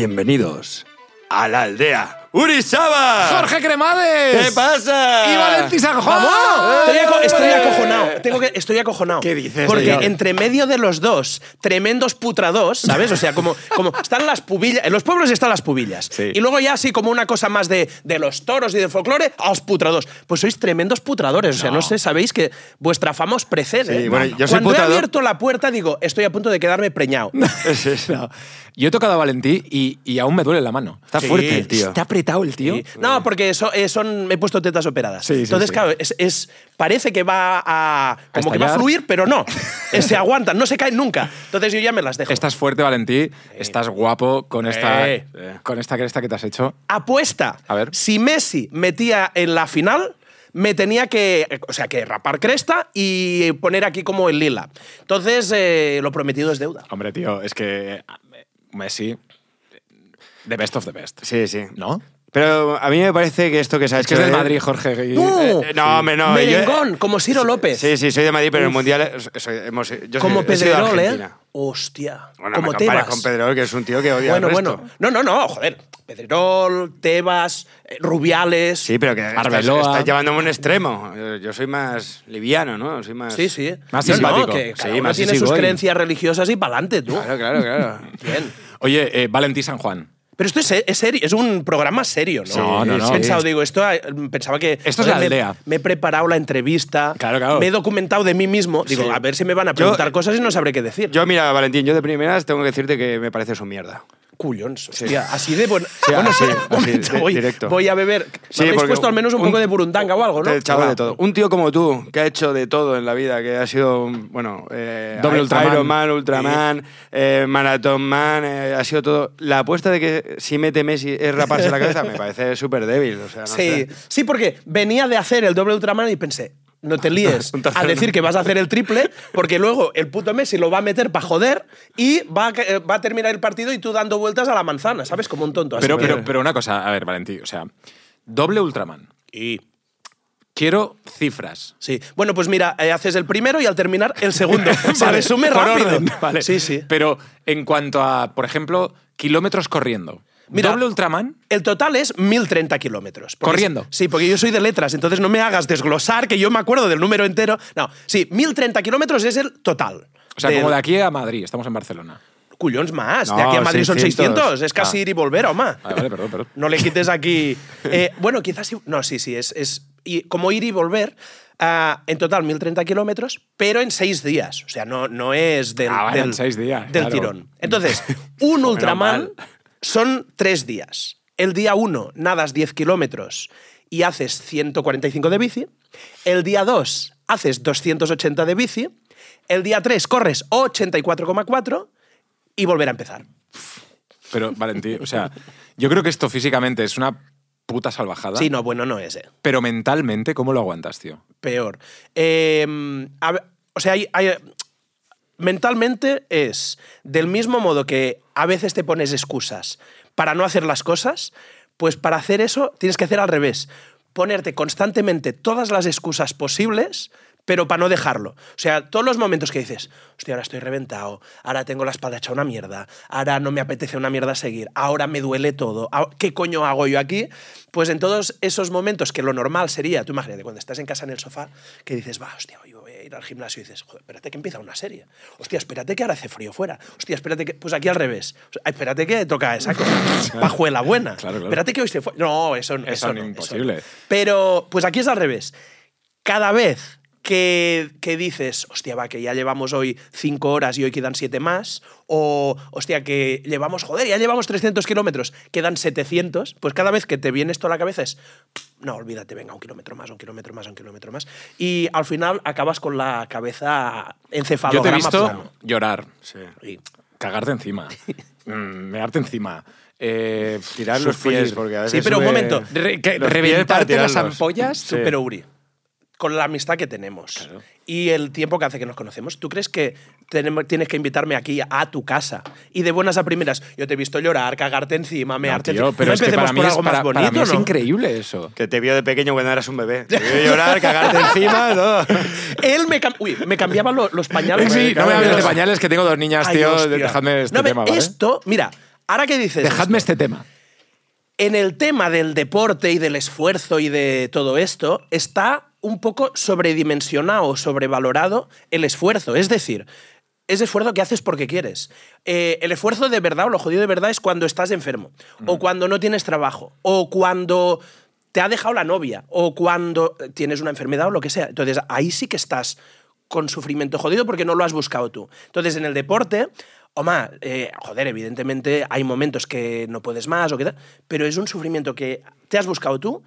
Bienvenidos a la aldea Urizaba. ¡Jorge Cremades! ¿Qué pasa? ¡Y Valentí San Juan! Estoy, aco- estoy ¡Eh! acojonado. Tengo que, estoy acojonado. ¿Qué dices, Porque señor? entre medio de los dos, tremendos putrados, ¿sabes? O sea, como, como están las pubillas. En los pueblos están las pubillas. Sí. Y luego ya así como una cosa más de, de los toros y del folclore, a los putrados. Pues sois tremendos putradores. O sea, no sé, sabéis que vuestra fama os precede. Sí, bueno, yo soy Cuando putrador. he abierto la puerta, digo, estoy a punto de quedarme preñado. Es eso. No. Yo he tocado a Valentí y, y aún me duele la mano. Está Sí. fuerte tío. Está apretado el tío. Sí. No, porque so- eh, son, me he puesto tetas operadas. Sí, sí, Entonces, sí. claro, es, es- parece que va a. como que va a fluir, pero no. Se aguantan, no se caen nunca. Entonces yo ya me las dejo. Estás fuerte, Valentí. Estás guapo con esta, Eh. con esta cresta que te has hecho. Apuesta. A ver. Si Messi metía en la final, me tenía que. O sea, que rapar cresta y poner aquí como el lila. Entonces, eh, lo prometido es deuda. Hombre, tío, es que eh, Messi, the best of the best. Sí, sí. ¿No? Pero a mí me parece que esto que se ha Es que hecho es del de- Madrid, Jorge. y- ¡No! Eh, no, hombre, no. yo- Merengón, como Ciro López. Sí, sí, soy de Madrid, pero en el Mundial eh, soy- hemos, yo como soy, he sido de Pedrerol, ¿eh? Argentina. Hostia. Bueno, como me Tebas. con Pedrerol, que es un tío que odia Bueno, al resto. bueno. No, no, no, joder. Pedrerol, Tebas, eh, Rubiales. Sí, pero que estás, Arbeloa. estás llevándome a un extremo. Yo, yo soy más liviano, ¿no? Soy más... Sí, sí. Más No, no, simpático. que cada Sí, uno más tiene sus creencias religiosas y pa'lante, tú. Claro, claro, claro. Bien. Oye, eh, Valentí San Juan. Pero esto es, es serio, es un programa serio, ¿no? No, no, no. Pensado, digo, esto eh, pensaba que. Esto es la me- aldea. Me, he preparado la entrevista. Claro, claro. Me he documentado de mí mismo. Digo, Sí. a ver si me van a preguntar Yo- cosas y no sabré qué decir. Yo, mira, Valentín, yo de primeras tengo que decirte que me parece un mierda. Cullons, hostia, así de bueno. Sí, bueno, así, sí, así, voy, directo. voy a beber. Sí, me habéis porque puesto al menos un, un- poco de burundanga o algo, ¿no? Echado de todo. Un tío como tú, que ha hecho de todo en la vida, que ha sido, bueno, eh, Doble Ultraman. Iron Man, Ultraman, eh, Marathon Man, eh, ha sido todo. La apuesta de que si mete Messi es raparse la cabeza me parece súper débil. O sea, no Sí, sé. sí, porque venía de hacer el doble Ultraman y pensé, no te líes a decir que vas a hacer el triple, porque luego el puto Messi lo va a meter para joder y va a, eh, va a terminar el partido y tú dando vueltas a la manzana, ¿sabes? Como un tonto. Así Pero, que- pero, pero una cosa, a ver, Valentí, o sea, doble Ultraman. Y- Quiero cifras. Sí. Bueno, pues mira, eh, haces el primero y al terminar el segundo. Se Vale, resume por rápido. orden, vale. Sí, sí. Pero en cuanto a, por ejemplo, kilómetros corriendo. Mira, doble Ultraman. El total es 1030 kilómetros. Corriendo. Sí, porque yo soy de letras, entonces no me hagas desglosar que yo me acuerdo del número entero. No, sí, 1030 kilómetros es el total. O sea, Del- como de aquí a Madrid, estamos en Barcelona. Cullons más. de aquí a Madrid son 600. 600. Es casi Ah. ir y volver, Oma. Vale, vale, perdón, perdón. No le quites aquí. Eh, bueno, quizás. No, sí, sí. Es, es y como ir y volver. ah, en total, 1030 kilómetros, pero en seis días. O sea, no, no es del, Ah, del, en seis días, del claro. tirón. Entonces, un Ultraman. Son tres días. El día uno nadas 10 kilómetros y haces 145 de bici. El día 2 haces 280 de bici. El día 3 corres 84,4 y volver a empezar. Pero, Valentí, o sea, yo creo que esto físicamente es una puta salvajada. Sí, no, bueno, no es, eh. Pero mentalmente, ¿cómo lo aguantas, tío? Peor. Eh, a ver, o sea, hay- hay- mentalmente es del mismo modo que a veces te pones excusas para no hacer las cosas, pues para hacer eso tienes que hacer al revés. Ponerte constantemente todas las excusas posibles, pero para no dejarlo. O sea, todos los momentos que dices, hostia, ahora estoy reventado, ahora tengo la espalda hecha una mierda, ahora no me apetece una mierda seguir, ahora me duele todo, ah, ¿qué coño hago yo aquí? Pues en todos esos momentos que lo normal sería, tú imagínate, cuando estás en casa en el sofá, que dices, va, hostia, hoy ir al gimnasio y dices, joder, espérate que empieza una serie. Hostia, espérate que ahora hace frío fuera. Hostia, espérate que. Pues aquí al revés. O sea, espérate que toca esa cosa. Pajuela buena. Claro, claro. Espérate que hoy se fue. No, eso, eso, Eso no, eso imposible. no. Pero, pues aquí es al revés. Cada vez que, que dices, hostia, va, que ya llevamos hoy cinco horas y hoy quedan siete más, o, hostia, que llevamos, joder, ya llevamos 300 kilómetros, quedan 700, pues cada vez que te viene esto a la cabeza es, no, olvídate, venga, un kilómetro más, un kilómetro más, un kilómetro más. Y al final acabas con la cabeza Yo te he encefalograma visto plano. llorar, Y- cagarte encima, mm, mearte encima, eh, Tirar los pies, porque a veces Sí, pero un momento. Re- que- reventarte las ampollas. Sí. Pero Uri, con la amistad que tenemos Claro. y el tiempo que hace que nos conocemos, ¿tú crees que tenemos- tienes que invitarme aquí a tu casa? Y de buenas a primeras, yo te he visto llorar, cagarte encima, No, mearte tío, encima. pero No es que para mí, es, algo más para- para bonito, mí es ¿no? increíble eso. Que te vio de pequeño cuando eras un bebé. Te vio llorar, cagarte encima, todo. Él me, cam- Uy, me cambiaba lo- los pañales. Sí, no me hables de pañales, que tengo dos niñas, Ay, tío. hostia. Dejadme este No, tema, ¿vale? Esto, mira, ahora que dices. Dejadme esto, este tema. En el tema del deporte y del esfuerzo y de todo esto, está un poco sobredimensionado o sobrevalorado el esfuerzo. Es decir, es esfuerzo que haces porque quieres. Eh, el esfuerzo de verdad o lo jodido de verdad es cuando estás enfermo, o cuando no tienes trabajo, o cuando te ha dejado la novia, o cuando tienes una enfermedad o lo que sea. Entonces ahí sí que estás con sufrimiento jodido porque no lo has buscado tú. Entonces en el deporte, Oma, eh, joder, evidentemente hay momentos que no puedes más o qué tal, pero es un sufrimiento que te has buscado tú,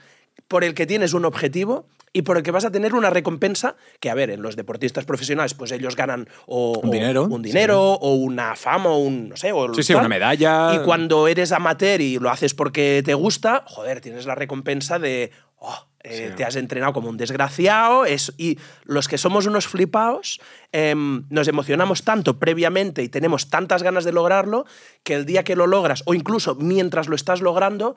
por el que tienes un objetivo y por el que vas a tener una recompensa que, a ver, en los deportistas profesionales, pues ellos ganan o, Un o- dinero, un dinero o una fama o un, no sé, o Sí, sí, una medalla. Y cuando eres amateur y lo haces porque te gusta, joder, tienes la recompensa de, oh, eh, Sí. te has entrenado como un desgraciado. Es, y los que somos unos flipaos em, nos emocionamos tanto previamente y tenemos tantas ganas de lograrlo que el día que lo logras, o incluso mientras lo estás logrando,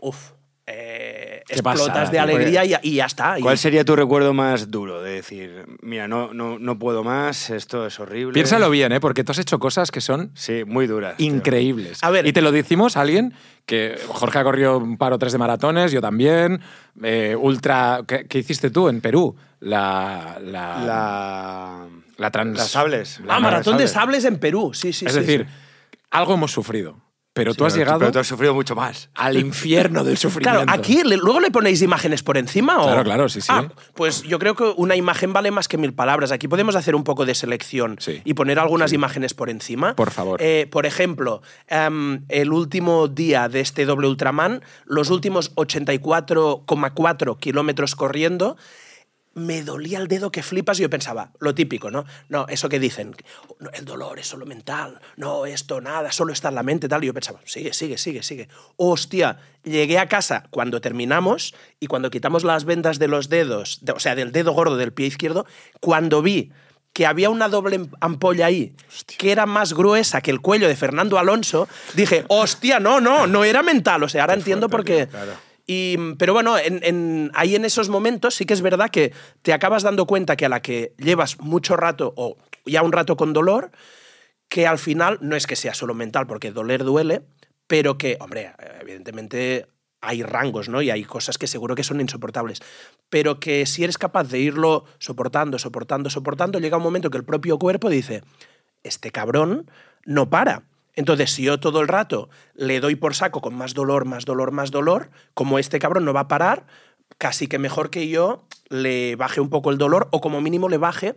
uff, eh, explotas pasada, de alegría y, y ya está. Y- ¿Cuál sería tu recuerdo más duro? De decir, mira, no, no, no puedo más, esto es horrible. Piénsalo bien, ¿eh? Porque tú has hecho cosas que son Sí, muy duras. tío. increíbles. A ver. y te lo decimos a alguien que Jorge ha corrido un par o tres de maratones, yo también. eh, ultra. ¿qué, qué hiciste tú en Perú? La. La. La... la trans- Las sables. la ah, maratón de sables. sables en Perú, sí, sí, es sí, decir, sí. algo hemos sufrido. Pero tú has Pero llegado Pero tú has sufrido mucho más. al infierno del sufrimiento. Claro, aquí le- luego le ponéis imágenes por encima o. Claro, claro, sí, sí. Ah, pues yo creo que una imagen vale más que mil palabras. Aquí podemos hacer un poco de selección Sí. y poner algunas imágenes por encima. Por favor. Eh, por ejemplo, em, el último día de este doble Ultraman, los últimos 84,4 kilómetros corriendo. Me dolía el dedo que flipas y yo pensaba, lo típico, ¿no? No, eso que dicen, no, el dolor es solo mental, no, esto nada, solo está en la mente, tal. Y yo pensaba, sigue, sigue, sigue, sigue. Hostia, llegué a casa cuando terminamos y cuando quitamos las vendas de los dedos, de- o sea, del dedo gordo del pie izquierdo, cuando vi que había una doble ampolla ahí que era más gruesa que el cuello de Fernando Alonso, dije, hostia, no, no, no era mental. O sea, ahora entiendo por qué. Pero bueno, en- en- ahí en esos momentos sí que es verdad que te acabas dando cuenta que a la que llevas mucho rato o ya un rato con dolor, que al final no es que sea solo mental, porque doler duele, pero que, hombre, evidentemente hay rangos, ¿no? Y hay cosas que seguro que son insoportables. Pero que si eres capaz de irlo soportando, soportando, soportando, llega un momento que el propio cuerpo dice, este cabrón no para. Entonces, si yo todo el rato le doy por saco con más dolor, más dolor, más dolor, como este cabrón no va a parar, casi que mejor que yo le baje un poco el dolor o como mínimo le baje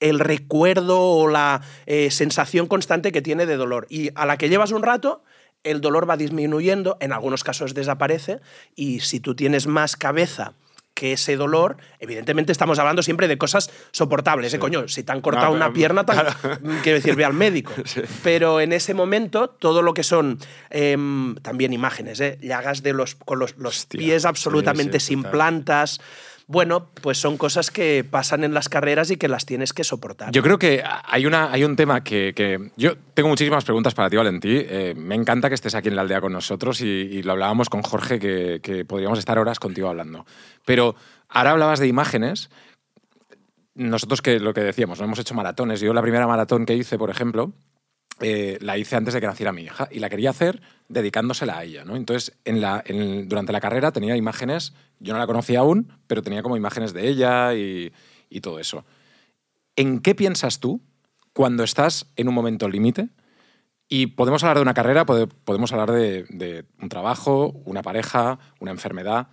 el recuerdo o la eh, sensación constante que tiene de dolor. Y a la que llevas un rato, el dolor va disminuyendo, en algunos casos desaparece, y si tú tienes más cabeza que ese dolor, evidentemente estamos hablando siempre de cosas soportables, ¿eh, coño? Si te han cortado No, una pero- pierna, tan- quiero decir, ve al médico. Pero en ese momento, todo lo que son em, también imágenes, ¿eh? llagas de los, con los, los Hostia, pies sí, absolutamente sí, sin total. plantas. Bueno, pues son cosas que pasan en las carreras y que las tienes que soportar. Yo creo que hay, una, hay un tema que, Yo tengo muchísimas preguntas para ti, Valentí. Eh, me encanta que estés aquí en la aldea con nosotros y, y lo hablábamos con Jorge, que, que podríamos estar horas contigo hablando. Pero ahora hablabas de imágenes. Nosotros, que lo que decíamos, no hemos hecho maratones. Yo la primera maratón que hice, por ejemplo, eh, la hice antes de que naciera mi hija y la quería hacer dedicándosela a ella. ¿no? Entonces, durante la carrera tenía imágenes, yo no la conocía aún, pero tenía como imágenes de ella y, todo eso. ¿En qué piensas tú cuando estás en un momento límite? Y podemos hablar de una carrera, pode- podemos hablar de, de un trabajo, una pareja, una enfermedad.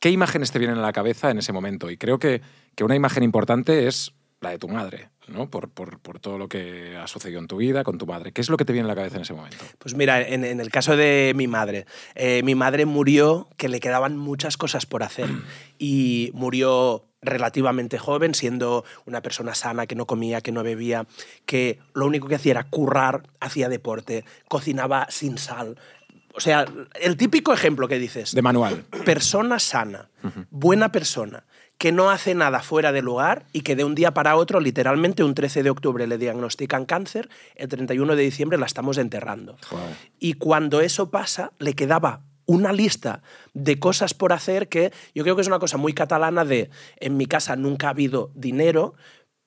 ¿Qué imágenes te vienen a la cabeza en ese momento? Y creo que, que una imagen importante es la de tu madre, ¿no? Por, por- por todo lo que ha sucedido en tu vida con tu madre. ¿Qué es lo que te viene a la cabeza en ese momento? Pues mira, en, en el caso de mi madre, eh, mi madre murió que le quedaban muchas cosas por hacer y murió relativamente joven, siendo una persona sana, que no comía, que no bebía, que lo único que hacía era currar, hacía deporte, cocinaba sin sal. O sea, el típico ejemplo que dices, De manual. persona sana, buena persona, que no hace nada fuera de lugar y que de un día para otro, literalmente un 13 de octubre le diagnostican cáncer, el 31 de diciembre la estamos enterrando. Wow. Y cuando eso pasa, le quedaba una lista de cosas por hacer que yo creo que es una cosa muy catalana de, en mi casa nunca ha habido dinero,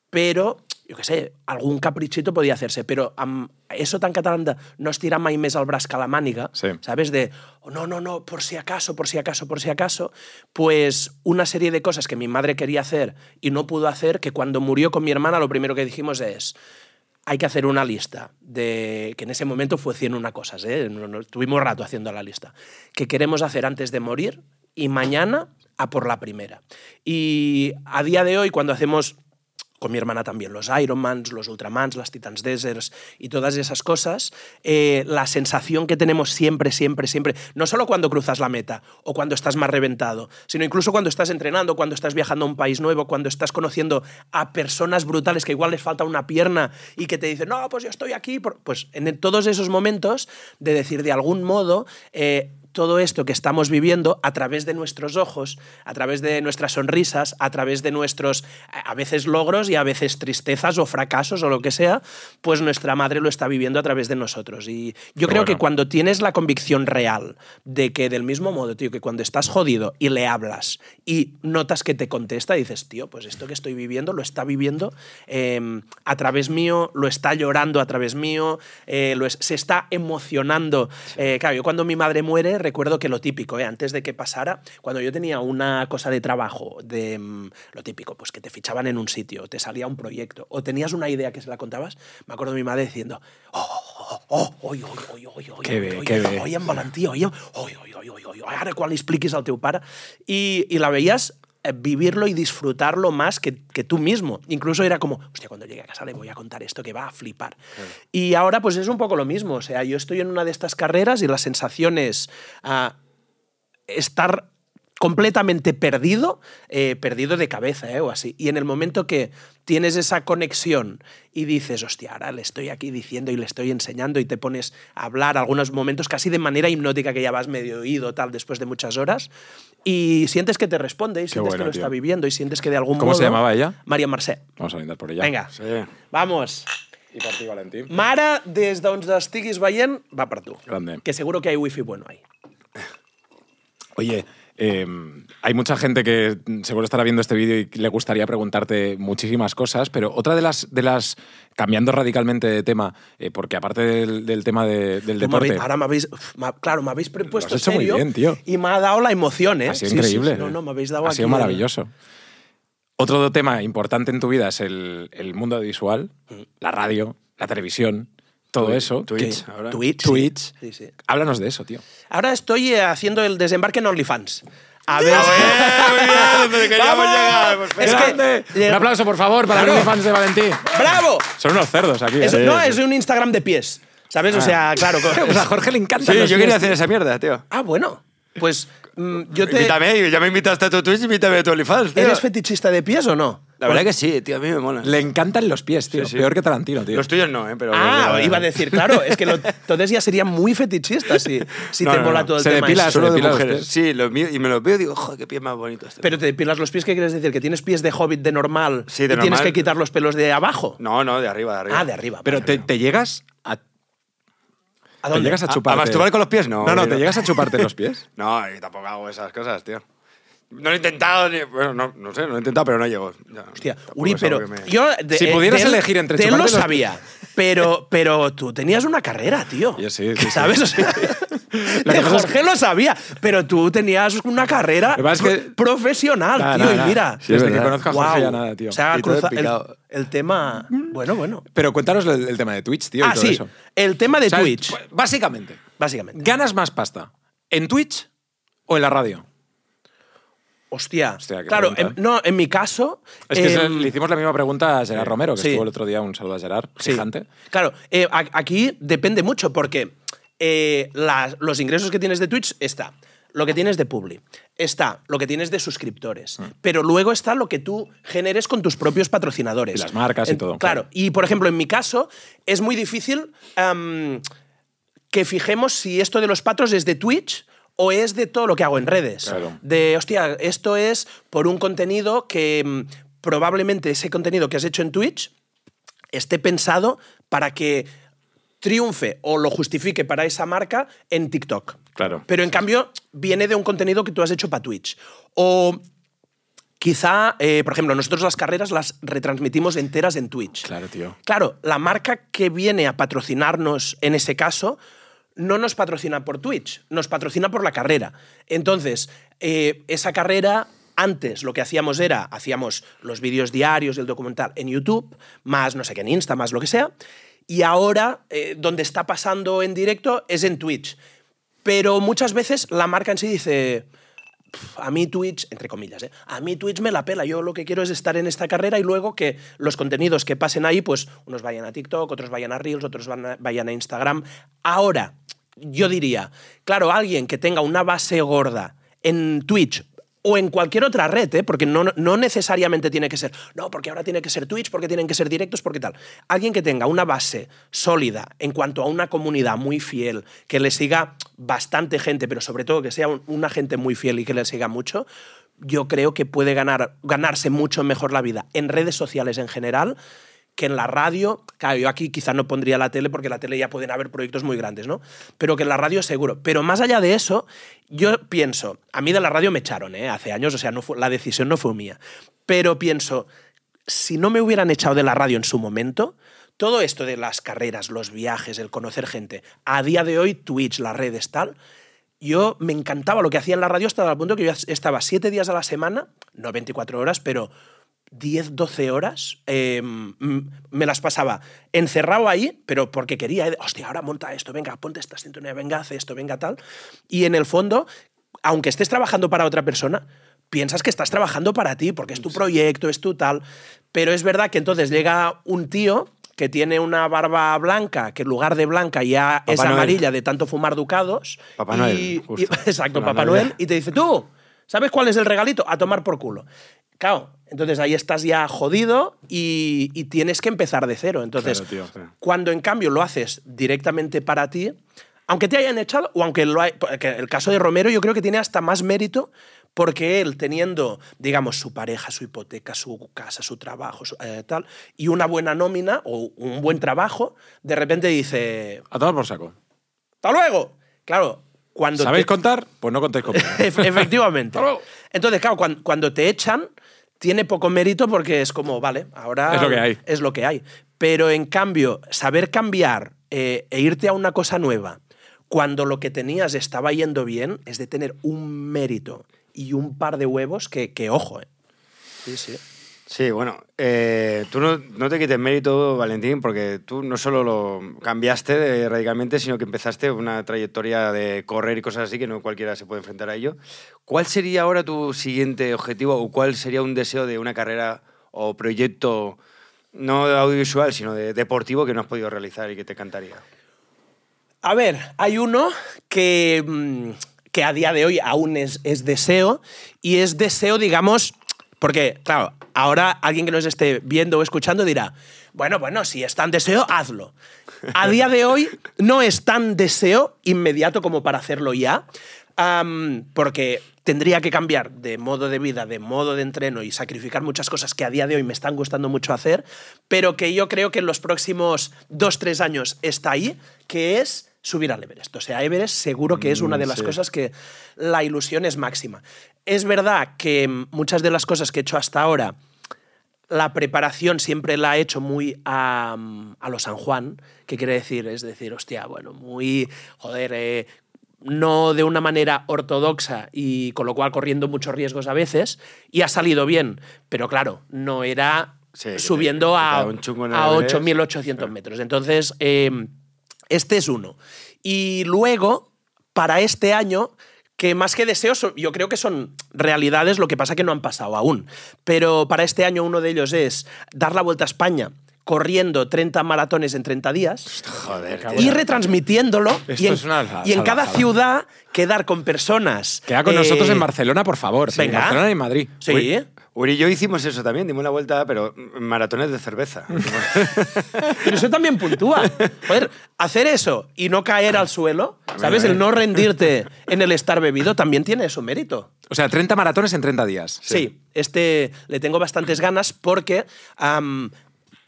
pero jo què sé, algun caprichito podia hacerse, però amb eso tan catalán de no estirar mai més el braç que la màniga, Sí. ¿sabes? De, oh, no, no, no, por si acaso, por si acaso, por si acaso, pues una serie de cosas que mi madre quería hacer y no pudo hacer, que cuando murió con mi hermana lo primero que dijimos es, hay que hacer una lista de que en ese momento fue 100 una cosas, ¿eh? Tuvimos rato haciendo la lista, que queremos hacer antes de morir y mañana a por la primera. Y a día de hoy, cuando hacemos con mi hermana también, los Ironmans, los Ultramans, las Titans Deserts y todas esas cosas, eh, la sensación que tenemos siempre, siempre, siempre, no solo cuando cruzas la meta o cuando estás más reventado, sino incluso cuando estás entrenando, cuando estás viajando a un país nuevo, cuando estás conociendo a personas brutales que igual les falta una pierna y que te dicen, no, pues yo estoy aquí, por-". pues en todos esos momentos de decir de algún modo, eh, todo esto que estamos viviendo a través de nuestros ojos, a través de nuestras sonrisas, a través de nuestros a veces logros y a veces tristezas o fracasos o lo que sea, pues nuestra madre lo está viviendo a través de nosotros. Y yo creo que cuando tienes la convicción real de que del mismo modo, tío, que cuando estás jodido y le hablas y notas que te contesta, dices, tío, pues esto que estoy viviendo lo está viviendo eh, a través mío, lo está llorando a través mío, eh, lo es- se está emocionando. Eh, claro, yo cuando mi madre muere, recuerdo que lo típico, eh, antes de que pasara, cuando yo tenía una cosa de trabajo, de mm, lo típico, pues que te fichaban en un sitio, te salía un proyecto, o tenías una idea que se la contabas, me acuerdo de mi madre diciendo, oh, oh, oh, oi, oi, oi, oi, oi, Que bé, oi, que bé. oi, en Valentí, oi, oi, oi, oi, oi, oi, oi, ara quan li expliquis al teu pare. I, i la veías eh, vivirlo y disfrutarlo más que, que tú mismo. Incluso era como, hostia, cuando llegue a casa le voy a contar esto que va a flipar. Y ahora pues es un poco lo mismo. O sea, yo estoy en una de estas carreras y la sensación es ah, estar completamente perdido, eh, perdido de cabeza eh, o así. Y en el momento que tienes esa conexión y dices, hostia, ahora le estoy aquí diciendo y le estoy enseñando y te pones a hablar algunos momentos casi de manera hipnótica que ya vas medio oído tal después de muchas horas y sientes que te responde y sientes bueno, que lo tío. está viviendo y sientes que de algún ¿Cómo modo... se llamaba ella? María Mercè. Vamos a brindar por ella. Venga, Sí. vamos. Y por ti, Valentín. Mare, des d'on estiguis veient, va per tu. Grande. Que seguro que hay wifi bueno ahí. Oye, eh, hay mucha gente que seguro estará viendo este vídeo y le gustaría preguntarte muchísimas cosas, pero otra de las, de las cambiando radicalmente de tema, eh, porque aparte del, del tema de- del Tú me habéis- deporte, ahora me habéis, me claro, me habéis prepuesto hecho muy bien, tío. y me ha dado la emoción, ¿eh? ha sido Sí, increíble. sí. No, no, me habéis dado ha aquí sido maravilloso. Otro tema importante en tu vida es el, el mundo visual, la radio, la televisión, todo eso. Twitch. Twitch. Twitch. Sí. Sí. Háblanos de eso, tío. Ahora estoy eh, haciendo el desembarque en OnlyFans. A ver. Muy bien, donde queríamos ¡Vamos! llegar. Es que- ¡Grande! eh, Un aplauso, por favor, para claro. los fans de Valentín. ¡Bravo! Son unos cerdos aquí. Es- ¿eh? no, es un Instagram de pies. ¿Sabes? O sea, claro. co- Pues a Jorge le encanta. Sí, yo quería hacer esa mierda, tío. Ah, bueno. Pues yo te. Invítame, ya me invitaste a tu Twitch, invítame a tu OnlyFans, tío. ¿Eres fetichista de pies o no? La verdad que sí, tío, a mí me mola. Le encantan los pies, tío. Sí, sí. Peor que Tarantino, tío. Los tuyos no, ¿eh? Pero Ah, iba a decir, claro, es que lo- entonces ya sería muy fetichista si, si No, te no, mola no. todo el Se tema. depila ese. solo Solo de mujeres. pies. Sí, los míos, y me los veo y digo, joder, qué pie más bonito este. Pero te depilas los pies, ¿qué quieres decir? ¿Que tienes pies de hobbit de normal Sí, de y tienes normal. que quitar los pelos de abajo? No, no, de arriba, de arriba. Ah, de arriba. Pero te llegas a. ¿A Te dónde? llegas a ¿A- chuparte. a masturbar con los pies? No, No, no, te llegas a chuparte los pies. No, y tampoco hago esas cosas, tío. No lo he intentado, ni- bueno, no, no sé, no lo he intentado, pero no llego. Ya, Hostia, Uri, pero me- yo... de- Si eh, pudieras de él- elegir entre de él lo los- sabía, pero, pero tú tenías una carrera, tío. Yo sí, sí, sí. ¿Sabes? O sea, de pasa es Jorge lo sabía, pero tú tenías una carrera es que- profesional, Nah, tío, nah, y nah. mira. Sí, Desde que conozco a Jorge ya nada, tío. O sea, Y cruza- el, el tema... Bueno, bueno. Pero cuéntanos el, el tema de Twitch, tío, y Ah, todo sí, eso. el tema de O sea, Twitch, Básicamente, básicamente. ¿ganas más pasta en Twitch o en la radio? Hostia, Hostia, qué claro, en- no, en mi caso... Es que se- em, le hicimos la misma pregunta a Gerard Romero, que sí. estuvo el otro día. Un saludo a Gerard, Sí. gigante. Claro, eh, a- aquí depende mucho porque eh, los ingresos que tienes de Twitch está lo que tienes de Publi, está lo que tienes de suscriptores, Mm. pero luego está lo que tú generes con tus propios patrocinadores. Y las marcas y En- todo, Claro, claro. y por ejemplo, en mi caso es muy difícil que fijemos si esto de los patros es de Twitch o es de todo lo que hago en redes. Claro. De, hostia, esto es por un contenido que mm, probablemente ese contenido que has hecho en Twitch esté pensado para que triunfe o lo justifique para esa marca en TikTok. Claro. Pero en cambio viene de un contenido que tú has hecho para Twitch. O Quizá, eh, por ejemplo, nosotros las carreras las retransmitimos enteras en Twitch. Claro, tío. Claro, la marca que viene a patrocinarnos en ese caso no nos patrocina por Twitch, nos patrocina por la carrera. Entonces, eh, esa carrera, antes lo que hacíamos era, hacíamos los vídeos diarios del documental en YouTube, más no sé qué en Insta, más lo que sea, y ahora eh, donde está pasando en directo es en Twitch. Pero muchas veces la marca en sí dice, "Pf, a mí Twitch, entre comillas, ¿eh? a mí Twitch me la pela, yo lo que quiero es estar en esta carrera y luego que los contenidos que pasen ahí, pues unos vayan a TikTok, otros vayan a Reels, otros van a- vayan a Instagram. Ahora, yo diría, claro, alguien que tenga una base gorda en Twitch o en cualquier otra red, ¿eh? porque no, necesariamente tiene que ser, no, porque ahora tiene que ser Twitch, porque tienen que ser directos, porque tal. Alguien que tenga una base sólida en cuanto a una comunidad muy fiel, que le siga bastante gente, pero sobre todo que sea un- una gente muy fiel y que le siga mucho, yo creo que puede ganar, ganarse mucho mejor la vida en redes sociales en general que en la radio, claro, yo aquí quizá no pondría la tele porque la tele ya pueden haber proyectos muy grandes, ¿no? Pero que en la radio seguro. Pero más allá de eso, yo pienso, a mí de la radio me echaron, ¿eh? Hace años, o sea, la decisión no fue mía. Pero pienso, si no me hubieran echado de la radio en su momento, todo esto de las carreras, los viajes, el conocer gente, a día de hoy Twitch, las redes, tal, yo me encantaba lo que hacía en la radio hasta el punto que yo estaba siete días a la semana, no 24 horas, pero 10, 12 horas, eh, mm, me las pasaba encerrado ahí, pero porque quería, eh, hostia, ahora monta esto, venga, ponte esta sintonía, venga, hace esto, venga, tal. Y en el fondo, aunque estés trabajando para otra persona, piensas que estás trabajando para ti, porque es tu proyecto, es tu tal. Pero es verdad que entonces llega un tío que tiene una barba blanca, que en lugar de blanca ya es Noel. amarilla de tanto fumar ducados. Papá y- Noel, y- justo. exacto, Papá. Noel. Y te dice, tú, ¿sabes cuál es el regalito? A tomar por culo. Claro, entonces ahí estás ya jodido y, y tienes que empezar de cero. Entonces, Claro, tío, cuando en cambio lo haces directamente para ti, aunque te hayan echado o aunque lo hay, el caso de Romero yo creo que tiene hasta más mérito porque él teniendo, digamos, su pareja, su hipoteca, su casa, su trabajo, su- eh, tal, y una buena nómina o un buen trabajo, de repente dice, A tomar por saco. ¡hasta luego! Claro, cuando ¿Sabéis te- contar? Pues no contéis conmigo. Efe- Efectivamente. Entonces, claro, cuan- cuando, te echan, tiene poco mérito porque es como, vale, ahora Es lo que hay. Es lo que hay. Pero en cambio, saber cambiar eh, e irte a una cosa nueva cuando lo que tenías estaba yendo bien es de tener un mérito y un par de huevos que, que ojo, ¿eh? Sí, sí. Sí, bueno, eh, tú no, no te quites mérito, Valentín, porque tú no solo lo cambiaste de- radicalmente, sino que empezaste una trayectoria de correr y cosas así, que no cualquiera se puede enfrentar a ello. ¿Cuál sería ahora tu siguiente objetivo o cuál sería un deseo de una carrera o proyecto, no audiovisual, sino de deportivo que no has podido realizar y que te encantaría? A ver, hay uno que, mm, que a día de hoy aún es, es deseo y es deseo, digamos, porque, claro, ahora alguien que nos esté viendo o escuchando dirá, bueno, bueno, si es tan deseo, hazlo. A día de hoy no es tan deseo inmediato como para hacerlo ya, porque tendría que cambiar de modo de vida, de modo de entreno y sacrificar muchas cosas que a día de hoy me están gustando mucho hacer, pero que yo creo que en los próximos dos, tres años está ahí, que es subir al Everest. O sea, Everest seguro que es una de las sí. cosas que la ilusión es máxima. Es verdad que mm, muchas de las cosas que he hecho hasta ahora, la preparación siempre la he hecho muy a, mm, a lo San Juan, que quiere decir, es decir, hostia, bueno, muy, joder, eh, no de una manera ortodoxa y con lo cual corriendo muchos riesgos a veces, y ha salido bien, pero claro, no era Sí, te- subiendo que te a, a Everest. 8.800 metros. Entonces, eh, este es uno. Y luego, para este año, que más que deseos, yo creo que son realidades, lo que pasa que no han pasado aún. Pero para este año uno de ellos es dar la vuelta a España corriendo 30 maratones en 30 días Joder, y retransmitiéndolo Esto y en, es una y en cada ciudad quedar con personas. Queda con eh, nosotros en Barcelona, por favor. Sí, en venga. Barcelona y en Madrid. Sí. Uri y yo hicimos eso también, dimos la vuelta, pero maratones de cerveza. Pero eso también puntúa. Joder, hacer eso y no caer al suelo, ¿sabes? El no rendirte en el estar bebido también tiene su mérito. O sea, 30 maratones en 30 días. Sí, este le tengo bastantes ganas porque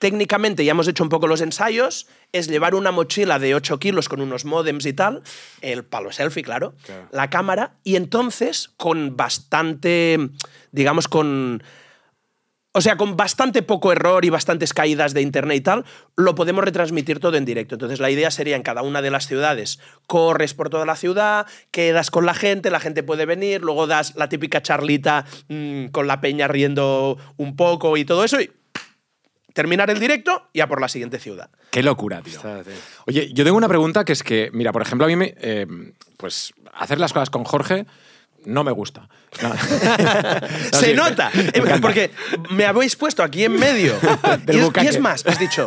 técnicamente ya hemos hecho un poco los ensayos, es llevar una mochila de 8 kilos con unos modems y tal, el palo selfie, claro, Claro. la cámara, y entonces con bastante, digamos, con... O sea, con bastante poco error y bastantes caídas de internet y tal, lo podemos retransmitir todo en directo. Entonces, la idea sería en cada una de las ciudades, corres por toda la ciudad, quedas con la gente, la gente puede venir, luego das la típica charlita mm, con la peña riendo un poco y todo eso, y terminar el directo y a por la siguiente ciudad. Qué locura, tío. Está, tío. Oye, yo tengo una pregunta que es que, mira, por ejemplo, a mí me. eh, pues hacer las cosas con Jorge no me gusta. No. No, Se sí, nota, me eh, porque me habéis puesto aquí en medio. Del y, es, y es más, has dicho,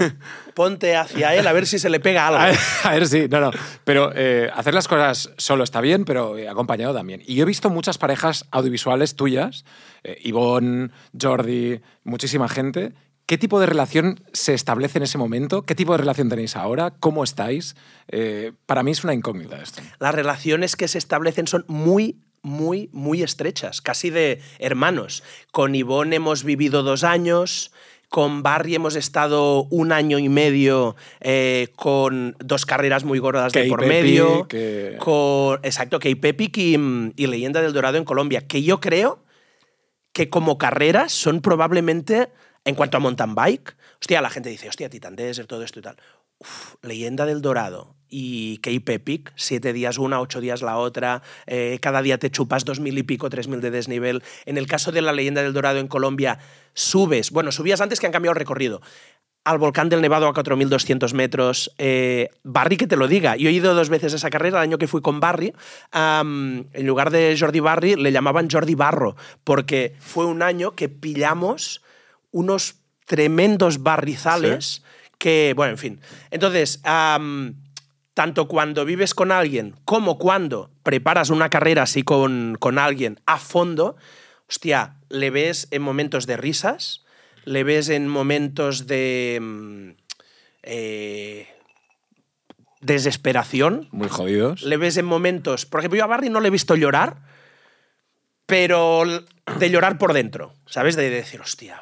ponte hacia él a ver si se le pega algo. A ver, a ver, sí, no, no. Pero eh, hacer las cosas solo está bien, pero acompañado también. Y yo he visto muchas parejas audiovisuales tuyas, eh, Ivonne, Jordi, muchísima gente. ¿Qué tipo de relación se establece en ese momento? ¿Qué tipo de relación tenéis ahora? ¿Cómo estáis? Eh, para mí es una incógnita esto. Las relaciones que se establecen son muy, muy, muy estrechas, casi de hermanos. Con Ivonne hemos vivido dos años. Con Barry hemos estado un año y medio eh, con dos carreras muy gordas de por Pepi, medio. que- Con, exacto, Key Pepic y, y Leyenda del Dorado en Colombia, que yo creo que como carreras son probablemente, en cuanto a mountain bike, hostia, la gente dice, hostia, Titan Desert, todo esto y tal. Leyenda del Dorado y Cape Epic, siete días una, ocho días la otra, eh, cada día te chupas dos mil y pico, tres mil de desnivel. En el caso de la Leyenda del Dorado en Colombia, subes, bueno, subías antes que han cambiado el recorrido, al volcán del Nevado a 4.200 metros. Eh, Barry, que te lo diga. Yo he ido dos veces a esa carrera, el año que fui con Barry. en lugar de Jordi Barry, le llamaban Jordi Barro, porque fue un año que pillamos unos tremendos barrizales que, bueno, en fin. Entonces, tanto cuando vives con alguien como cuando preparas una carrera así con, con alguien a fondo, hostia, le ves en momentos de risas, le ves en momentos de mm, eh, desesperación, Muy jodidos. le ves en momentos. Por ejemplo, yo a Barry no le he visto llorar, pero de llorar por dentro, ¿sabes? De decir, hostia.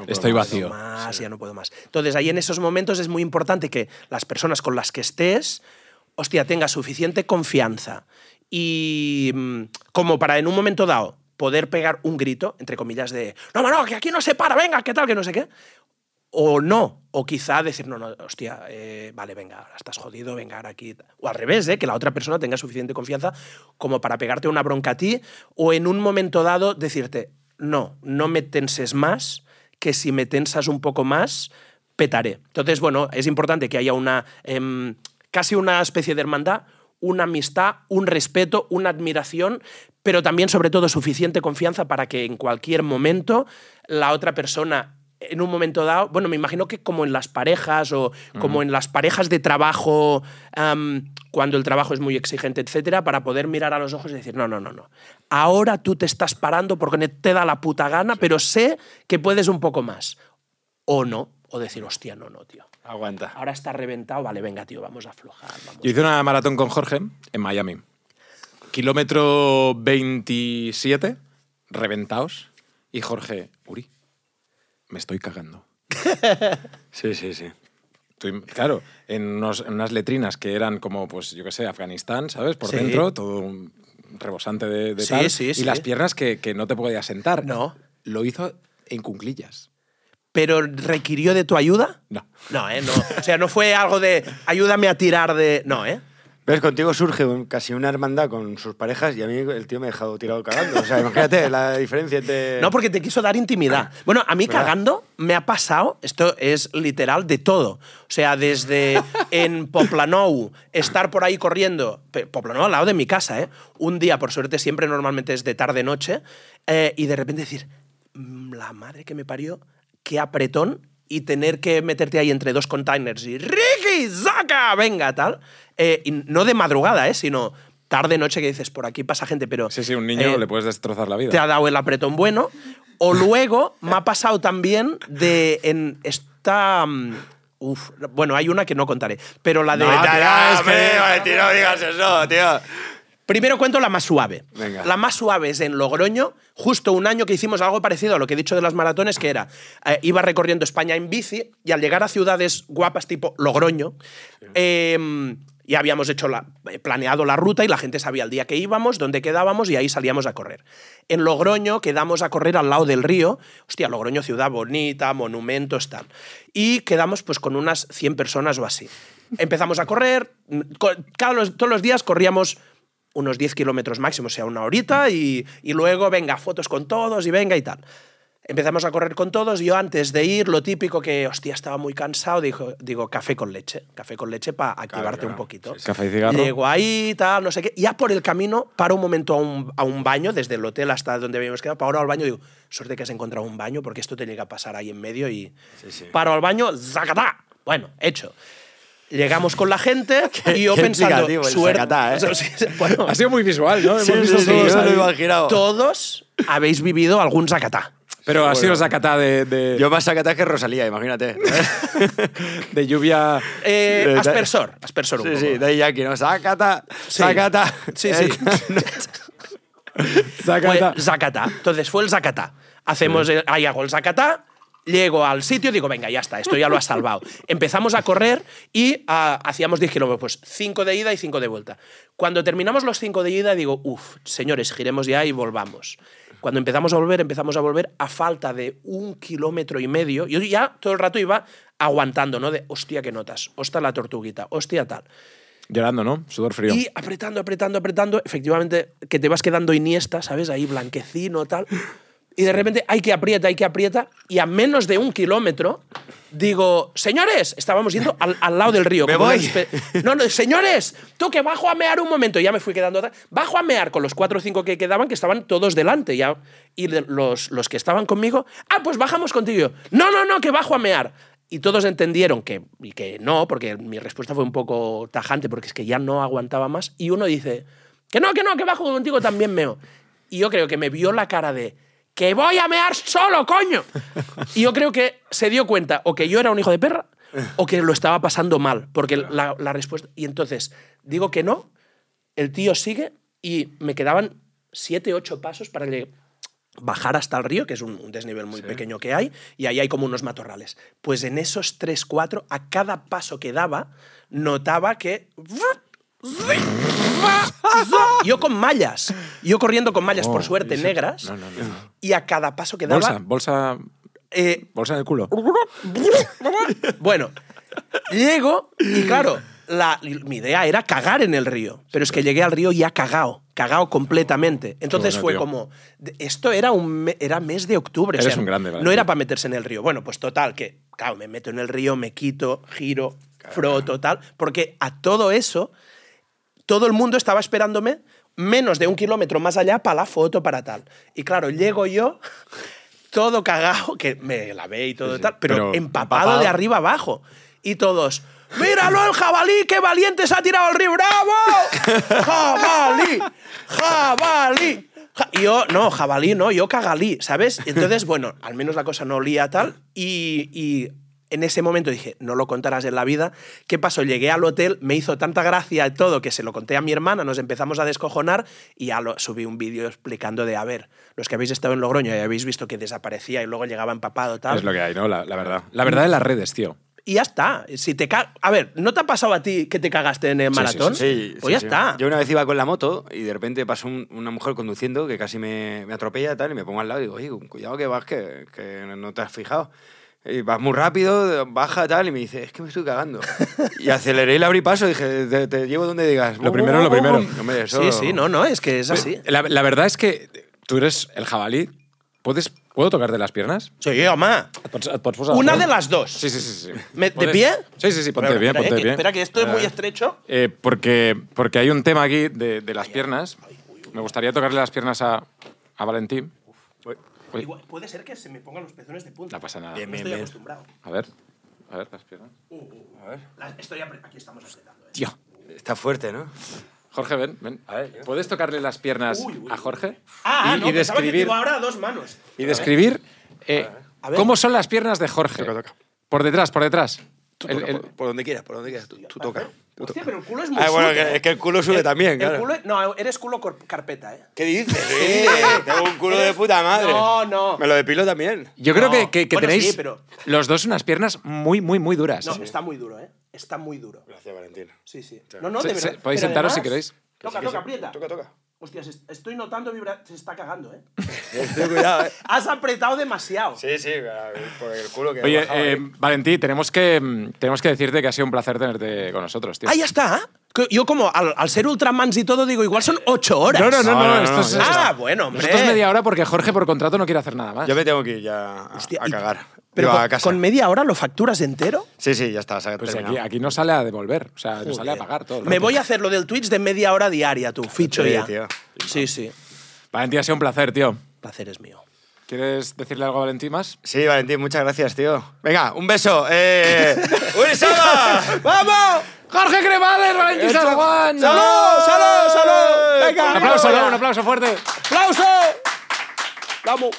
Uf, Estoy no vacío. más, ya no puedo más. Entonces, ahí en esos momentos es muy importante que las personas con las que estés, hostia, tengas suficiente confianza y mm, como para en un momento dado poder pegar un grito, entre comillas, de no, no, que aquí no se para, venga, qué tal, que no sé qué. O no, o quizá decir, no, no, hostia, eh, vale, venga, ahora estás jodido, venga, ahora aquí. O al revés, ¿eh? que la otra persona tenga suficiente confianza como para pegarte una bronca a ti, o en un momento dado decirte, no, no me tenses más, que si me tensas un poco más, petaré. Entonces, bueno, es importante que haya una, em, casi una especie de hermandad, una amistad, un respeto, una admiración, pero también, sobre todo, suficiente confianza para que en cualquier momento la otra persona, en un momento dado, bueno, me imagino que como en las parejas o como en las parejas de trabajo, cuando el trabajo es muy exigente, etcétera, para poder mirar a los ojos y decir, no, no, no, no. Ahora tú te estás parando porque te da la puta gana, pero sé que puedes un poco más. O no, o decir, hostia, no, no, tío. Aguanta. Ahora está reventado, vale, venga, tío, vamos a aflojar. Vamos. Yo hice una maratón con Jorge en Miami. Kilómetro 27, reventaos. Y Jorge, Uri, me estoy cagando. Sí, sí, sí. Claro, en, unos- en unas letrinas que eran como, pues, yo qué sé, Afganistán, ¿sabes? Por Sí. dentro, todo un rebosante de, de Sí, tal. sí, y las piernas que, que no te podías sentar. No. Lo hizo en cunclillas. ¿Pero requirió de tu ayuda? No. No, ¿eh? No. O sea, no fue algo de ayúdame a tirar de. No, ¿eh? ¿Ves? Contigo surge un- casi una hermandad con sus parejas y a mí el tío me ha dejado tirado cagando. O sea, imagínate la diferencia entre... No, porque te quiso dar intimidad. Bueno, a mí ¿Verdad? cagando me ha pasado, esto es literal de todo. O sea, desde en Poplanou, estar por ahí corriendo, Poplanou al lado de mi casa, ¿eh? Un día, por suerte, siempre normalmente es de tarde-noche, eh, y de repente decir, "Mm, la madre que me parió, qué apretón, y tener que meterte ahí entre dos containers y ¡Ricky, saca! Venga, tal. Eh, no de madrugada, ¿eh? Sino tarde-noche que dices, por aquí pasa gente, pero... Sí, sí, un niño eh, le puedes destrozar la vida. te ha dado el apretón bueno. O luego me ha pasado también de en esta. mm, Uf, bueno, hay una que no contaré, pero la de. No, tío, es que- no digas eso, tío. Primero cuento la más suave. Venga. La más suave es en Logroño, justo un año que hicimos algo parecido a lo que he dicho de las maratones, que era, eh, iba recorriendo España en bici y al llegar a ciudades guapas tipo Logroño, eh, ya habíamos hecho eh, planeado la ruta y la gente sabía el día que íbamos, dónde quedábamos y ahí salíamos a correr. En Logroño quedamos a correr al lado del río. Hostia, Logroño, ciudad bonita, monumentos, tal. Y quedamos pues con unas 100 personas o así. Empezamos a correr. mm, todos los días corríamos unos 10 kilómetros máximo, o sea, una horita, y, y luego, venga, fotos con todos y venga y tal. Empezamos a correr con todos. Yo antes de ir, lo típico que, hostia, estaba muy cansado, dijo, digo, café con leche. Café con leche para activarte claro. un poquito. Café y cigarro. Llego ahí, tal, no sé qué. Ya por el camino, paro un momento a un, a un baño, desde el hotel hasta donde habíamos quedado, paro al baño y digo, suerte que has encontrado un baño, porque esto te llega a pasar ahí en medio y... sí. Paro al baño, ¡zacatá! Bueno, hecho. Llegamos con la gente y yo pensando, suerte... ¿eh? Sí, sí, bueno, Ha sido muy visual, ¿no? Sí, Hemos sí, visto sí, todos yo lo he imaginado. todos habéis vivido algún zacatá. Pero ha sido Zacatá de, de, Yo más sacatá que Rosalía, imagínate. de lluvia. Eh, Eh, aspersor, aspersor un sí, poco. sí, de Yankee, ¿no? Sacata, Sí. sacata. Sí, sí. Zacatá. Fue Zacatá. Entonces fue el Zacatá. Hacemos, el- ahí hago el Zacatá, llego al sitio, digo, venga, ya está, esto ya lo has salvado. Empezamos a correr y ah, hacíamos 10 kilómetros, pues 5 de ida y 5 de vuelta. Cuando terminamos los 5 de ida, digo, uff, señores, giremos ya y volvamos. Cuando empezamos a volver, empezamos a volver a falta de un kilómetro y medio. Yo ya todo el rato iba aguantando, ¿no? De, hostia, qué notas, hostia la tortuguita, hostia tal. Llorando, ¿no? Sudor frío. Y apretando, apretando, apretando, efectivamente, que te vas quedando iniesta, ¿sabes? Ahí blanquecino, tal. Y de repente hay que aprieta, hay que aprieta, y a menos de un kilómetro digo, señores, estábamos yendo al, al lado del río. Me como voy. No, no, señores, tú que bajo a mear un momento, y ya me fui quedando atrás. Bajo a mear con los cuatro o cinco que quedaban, que estaban todos delante, ya. Y los, los que estaban conmigo, ah, pues bajamos contigo. No, no, no, que bajo a mear. Y todos entendieron que, y que no, porque mi respuesta fue un poco tajante, porque es que ya no aguantaba más. Y uno dice, que no, que no, que bajo contigo también meo. Y yo creo que me vio la cara de, que voy a mear solo, coño. Y yo creo que se dio cuenta o que yo era un hijo de perra o que lo estaba pasando mal, porque la, la respuesta... Y entonces digo que no, el tío sigue y me quedaban siete, ocho pasos para lle- bajar hasta el río, que es un, un desnivel muy pequeño que hay, y ahí hay como unos matorrales. Pues en esos tres, cuatro, a cada paso que daba, notaba que... Yo con mallas, yo corriendo con mallas, por Oh, suerte, eso- negras, No, no, no. y a cada paso que daba... Bolsa, bolsa, eh, bolsa en el culo. bueno, llego y claro, la- mi idea era cagar en el río, pero es que llegué al río ya cagao, cagao completamente. Entonces bueno, fue tío. como, esto era un me- era mes de octubre, o Eres sea, un grande, no Valentín. era para meterse en el río. Bueno, pues total, que claro, me meto en el río, me quito, giro, froto, tal, porque a todo eso todo el mundo estaba esperándome menos de un kilómetro más allá para la foto, para tal. Y claro, llego yo, todo cagado, que me lavé y todo tal, pero, pero empapado, empapado. de arriba abajo. Y todos, ¡míralo el jabalí, qué valiente se ha tirado al río! ¡Bravo! ¡Jabalí! ¡Jabalí! Ja- y yo, no, jabalí no, yo cagalí, ¿sabes? Entonces, bueno, al menos la cosa no olía tal. Y, y en ese momento dije, no lo contarás en la vida. ¿Qué pasó? Llegué al hotel, me hizo tanta gracia y todo que se lo conté a mi hermana, nos empezamos a descojonar y ya lo, subí un vídeo explicando de, a ver, los que habéis estado en Logroño y habéis visto que desaparecía y luego llegaba empapado tal. Es lo que hay, ¿no? La, la verdad. La verdad de las redes, tío. Y ya está. Si te a ver, ¿no te ha pasado a ti que te cagaste en el Sí, sí, maratón? Sí, Pues ya está. Yo una vez iba con la moto y de repente pasó un- una mujer conduciendo que casi me, me atropella tal, y me pongo al lado y digo, oye, cuidado que vas, que, que no te has fijado. Y vas muy rápido, baja tal, y me dice, es que me estoy cagando. y aceleré y le abrí paso y dije, te, te llevo donde digas. Lo primero, lo primero. Hombre, eso- Sí, sí, no, no, es que es así. La, la verdad es que tú eres el jabalí. ¿Puedes, ¿Puedo tocarte las piernas? Sí, home. Et pots- et pots posar Una de las dos. Sí, sí, sí. sí. Me- ¿de pie? Sí, sí, sí, ponte Espera, bien, espera, ponte eh, que- bien. Espera, que esto es muy estrecho. Eh, porque, porque hay un tema aquí de, de las piernas. Me gustaría tocarle las piernas a, a Valentín. Uy, Igual, puede ser que se me pongan los pezones de punta. no pasa nada. Bien, No bien, estoy bien. acostumbrado. A ver, a ver las piernas. La- estoy apre- aquí estamos apretando. ¿eh? Tío. Está fuerte, ¿no? Jorge, ven, ven. A ver, ¿puedes tocarle las piernas Uy, uy, a Jorge? Ah, y, no, y que describir, digo ahora a dos manos. y describir eh, A ver. cómo son las piernas de Jorge. Toca, toca. Por detrás, por detrás. Tú El- toca, el- por, por donde quieras, por donde quieras. Tú, tú toca. Hostia, pero el culo es muy Ah, bueno, ¿eh? es que el culo sube El- también, el claro. culo- no, eres culo carpeta, ¿eh? ¿Qué dices? Sí, tengo un culo de puta madre. No, no. Me lo depilo también. Yo creo No. que, que- que Bueno, tenéis sí, pero- los dos unas piernas muy, muy, muy duras. No, está muy duro, ¿eh? Está muy duro. Gracias, Valentín. Sí, sí. No, no, de verdad. podéis Pero sentaros si queréis. Toca, toca, aprieta. Toca, toca. Hostia, se- estoy notando vibra... Se está cagando, ¿eh? Cuidado, eh. Has apretado demasiado. Sí, sí, por el culo que Oye, bajaba eh, ahí. Valentí, tenemos que, mm, tenemos que decirte que ha sido un placer tenerte con nosotros, tío. Ah, ya está. Yo como al, al ser Ultramans y todo digo, igual son ocho horas. No, no, no, No, no, esto es, esto-. Ah, bueno, hombre. Nosotros media hora porque Jorge por contrato no quiere hacer nada más. Yo me tengo que ir ya a, Hostia, a y- cagar. Pero con, a casa. con media hora lo facturas entero. Sí, sí, ya está. Se ha Pues aquí, aquí no sale a devolver, o sea, no sale a pagar todo. Me voy a hacer lo del Twitch de media hora diaria, tú. Ficho Sí, ya. tío. Sí, sí. Valentí, ha sido un placer, tío. Placer es mío. ¿Quieres decirle algo a Valentí más? Sí, Valentín, muchas gracias, tío. Venga, un beso. Eh... ¡Vamos! ¡Jorge Cremades, Valentí Hecho. San Juan! ¡Salud, salud, salud! Venga, Un aplauso, un aplauso fuerte. ¡Aplauso! ¡Vamos!